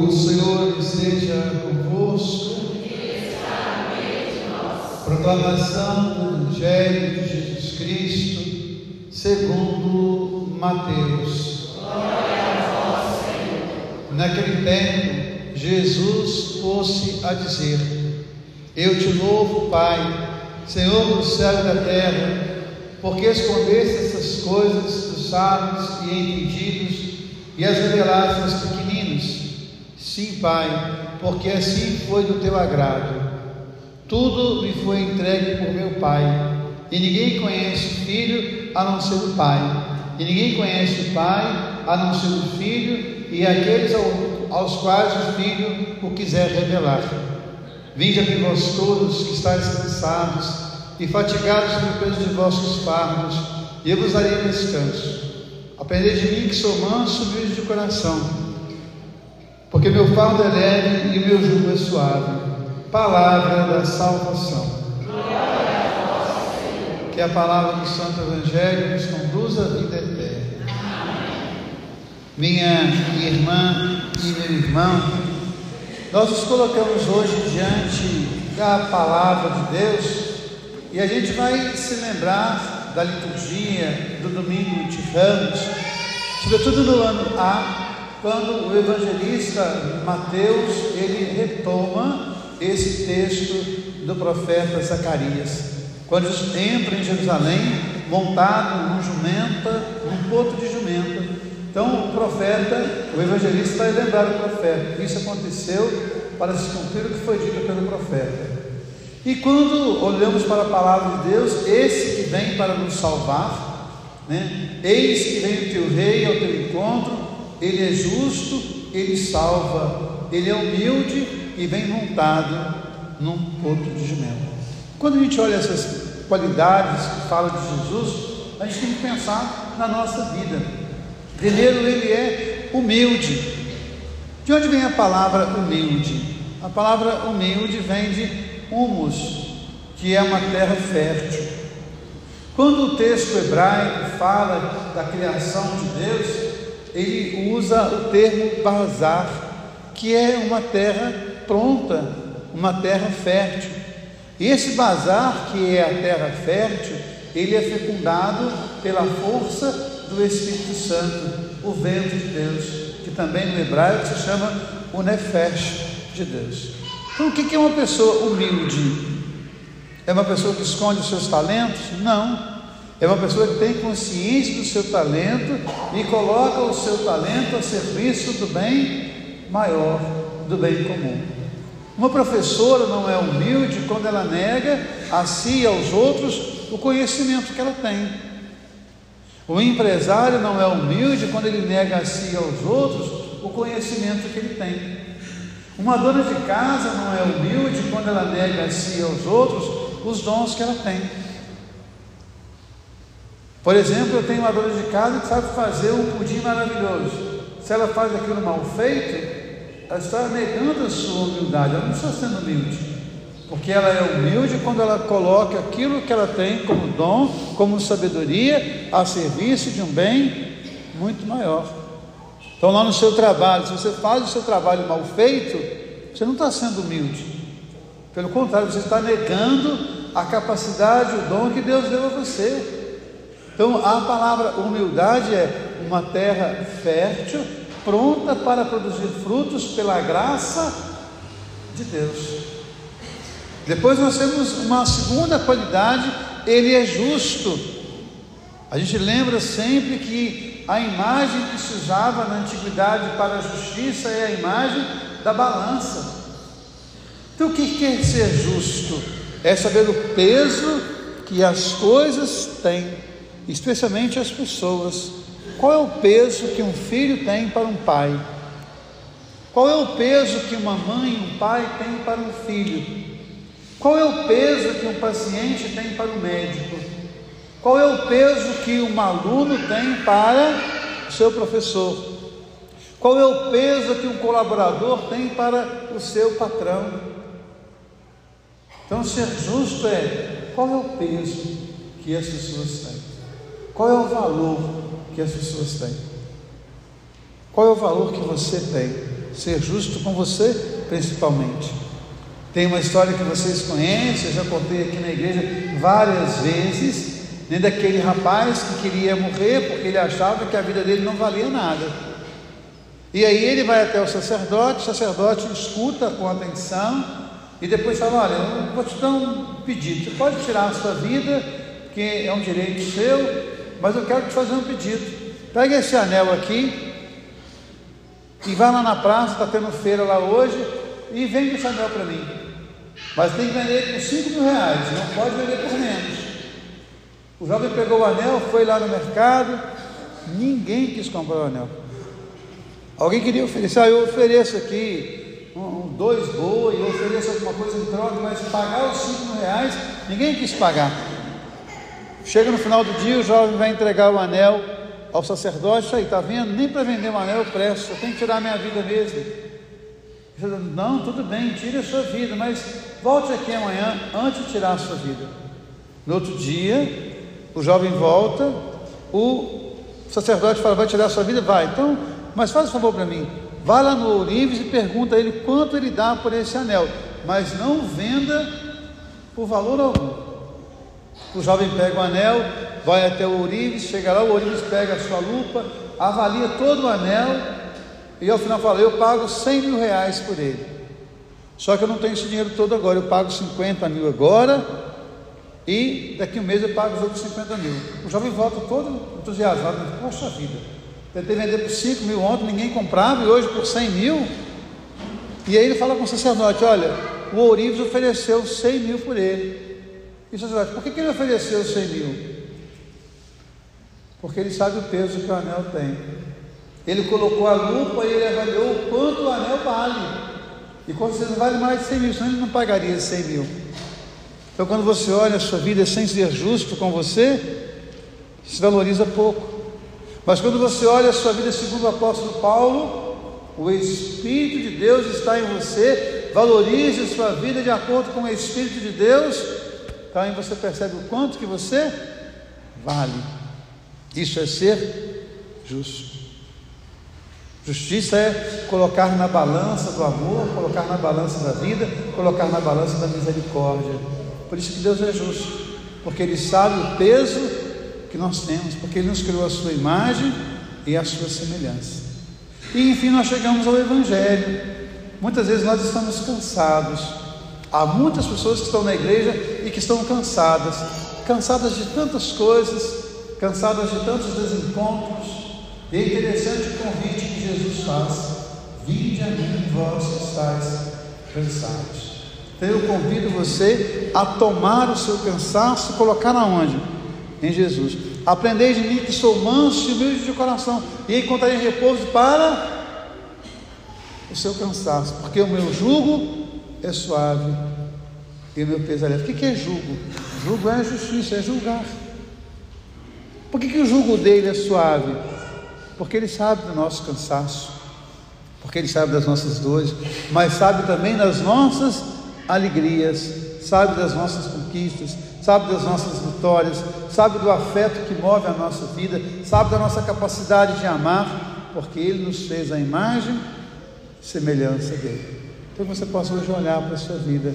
O Senhor esteja convosco. Proclamação do Evangelho de Jesus Cristo, segundo Mateus. Naquele tempo, Jesus pôs-se a dizer: Eu te louvo, Pai, Senhor do céu e da terra, porque escondeste essas coisas dos sábios e entendidos e as revelaste aos pequeninos. Sim, Pai, porque assim foi do teu agrado. Tudo me foi entregue por meu Pai, e ninguém conhece o Filho a não ser o Pai, e ninguém conhece o Pai a não ser o Filho e aqueles aos quais o Filho o quiser revelar. Vinde a mim vós todos que estáis cansados e fatigados pelo peso de vossos fardos, e eu vos darei descanso. Aprendei de mim que sou manso e humilde de coração, porque meu fardo é leve e meu jugo é suave. Palavra da salvação. Que a palavra do Santo Evangelho nos conduza à vida eterna. Minha irmã e meu irmão, nós nos colocamos hoje diante da palavra de Deus e a gente vai se lembrar da liturgia do domingo de Ramos, sobretudo no ano A, quando o evangelista Mateus ele retoma esse texto do profeta Zacarias, quando entra em Jerusalém montado num jumenta, num porto de jumenta. Então o profeta, o evangelista vai lembrar o profeta. Isso aconteceu para se cumprir o que foi dito pelo profeta. E quando olhamos para a palavra de Deus, esse que vem para nos salvar, né? eis que vem o teu rei ao teu encontro, ele é justo, ele salva, ele é humilde e vem montado num porto de jumento. Quando a gente olha essas qualidades que fala de Jesus, a gente tem que pensar na nossa vida. Primeiro, ele é humilde. De onde vem a palavra humilde? A palavra humilde vem de humus, que é uma terra fértil. Quando o texto hebraico fala da criação de Deus, ele usa o termo bazar, que é uma terra pronta, uma terra fértil. E esse bazar, que é a terra fértil, ele é fecundado pela força do Espírito Santo, o vento de Deus, que também no hebraico se chama o nefesh de Deus. Então, o que é uma pessoa humilde? É uma pessoa que esconde os seus talentos? Não. É uma pessoa que tem consciência do seu talento e coloca o seu talento a serviço do bem maior, do bem comum. Uma professora não é humilde quando ela nega a si e aos outros o conhecimento que ela tem. O empresário não é humilde quando ele nega a si e aos outros o conhecimento que ele tem. Uma dona de casa não é humilde quando ela nega a si e aos outros os dons que ela tem. Por exemplo, eu tenho uma dona de casa que sabe fazer um pudim maravilhoso. Se ela faz aquilo mal feito, ela está negando a sua humildade, ela não está sendo humilde. Porque ela é humilde quando ela coloca aquilo que ela tem como dom, como sabedoria, a serviço de um bem muito maior. Então, lá no seu trabalho, se você faz o seu trabalho mal feito, você não está sendo humilde. Pelo contrário, você está negando a capacidade, o dom que Deus deu a você. Então, a palavra humildade é uma terra fértil, pronta para produzir frutos pela graça de Deus. Depois nós temos uma segunda qualidade, ele é justo. A gente lembra sempre que a imagem que se usava na antiguidade para a justiça é a imagem da balança. Então, o que quer ser justo? É saber o peso que as coisas têm, especialmente as pessoas. Qual é o peso que um filho tem para um pai? Qual é o peso que uma mãe e um pai têm para um filho? Qual é o peso que um paciente tem para o médico? Qual é o peso que um aluno tem para o seu professor? Qual é o peso que um colaborador tem para o seu patrão? Então, ser justo é qual é o peso que as pessoas têm? Qual é o valor que as pessoas têm? Qual é o valor que você tem? ser justo com você, principalmente. Tem uma história que vocês conhecem, eu já contei aqui na igreja várias vezes, né, daquele rapaz que queria morrer porque ele achava que a vida dele não valia nada. E aí ele vai até o sacerdote, o sacerdote escuta com atenção e depois fala: Olha, eu vou te dar um pedido, você pode tirar a sua vida, que é um direito seu, mas eu quero te fazer um pedido. Pega esse anel aqui e vai lá na praça, está tendo feira lá hoje, e vende esse anel para mim. Mas tem que vender por 5 mil reais, não pode vender por menos. O jovem pegou o anel, foi lá no mercado, ninguém quis comprar o anel. Alguém queria oferecer, ah, eu ofereço aqui um, dois boi, eu ofereço alguma coisa em troca, mas pagar os 5 mil reais, ninguém quis pagar. Chega no final do dia, o jovem vai entregar o anel ao sacerdote, aí, está vendo? Nem para vender um anel eu presto, eu tenho que tirar a minha vida mesmo. Não, tudo bem, tire a sua vida, mas volte aqui amanhã antes de tirar a sua vida. No outro dia, o jovem volta, o sacerdote fala, vai tirar a sua vida? Vai. Então, mas faz um favor para mim, vá lá no Ourives e pergunta a ele quanto ele dá por esse anel, mas não venda por valor algum. O jovem pega o anel, vai até o ourives, chega lá, o ourives pega a sua lupa, avalia todo o anel e ao final fala: Eu pago 100 mil reais por ele. Só que eu não tenho esse dinheiro todo agora, eu pago 50 mil agora e daqui a um mês eu pago os outros 50 mil. O jovem volta todo entusiasmado, poxa vida, tentei vender por 5 mil ontem, ninguém comprava e hoje por 100 mil. E aí ele fala com o sacerdote: Olha, o ourives ofereceu 100 mil por ele. E por que, ele ofereceu 100 mil? Porque ele sabe o peso que o anel tem. Ele colocou a lupa e ele avaliou o quanto o anel vale. E com certeza vale mais de 100 mil, senão ele não pagaria 100 mil. Então, quando você olha a sua vida sem ser justo com você, se valoriza pouco. Mas quando você olha a sua vida segundo o apóstolo Paulo, o Espírito de Deus está em você, valorize a sua vida de acordo com o Espírito de Deus então aí você percebe o quanto que você vale. Isso é ser justo. Justiça é colocar na balança do amor, colocar na balança da vida, colocar na balança da misericórdia. Por isso que Deus é justo, porque Ele sabe o peso que nós temos, porque Ele nos criou a sua imagem e a sua semelhança. E enfim, nós chegamos ao Evangelho. Muitas vezes nós estamos cansados, Há muitas pessoas que estão na igreja e que estão cansadas, cansadas de tantas coisas, cansadas de tantos desencontros. E é interessante o convite que Jesus faz: Vinde a mim, vós que estáis cansados. Então eu convido você a tomar o seu cansaço colocar aonde? Em Jesus. Aprendei de mim que sou manso e humilde de coração, e encontrarei repouso para o seu cansaço, porque o meu jugo é suave e o meu peso é leve. O que é julgo? Julgo é justiça, é julgar. Por que, que o julgo dele é suave? Porque ele sabe do nosso cansaço, porque ele sabe das nossas dores, mas sabe também das nossas alegrias, sabe das nossas conquistas, sabe das nossas vitórias, sabe do afeto que move a nossa vida, sabe da nossa capacidade de amar, porque ele nos fez a imagem e semelhança dele. Então você possa hoje olhar para a sua vida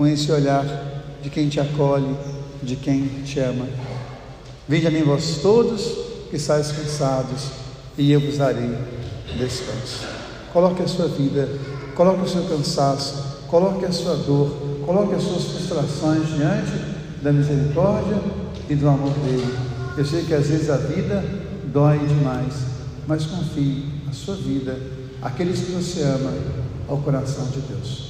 com esse olhar de quem te acolhe, de quem te ama. Vinde a mim vós todos que estáis cansados, e eu vos darei descanso. Coloque a sua vida, coloque o seu cansaço, coloque a sua dor, coloque as suas frustrações diante da misericórdia e do amor dele. Eu sei que às vezes a vida dói demais, mas confie, a sua vida, aqueles que você ama, ao coração de Deus.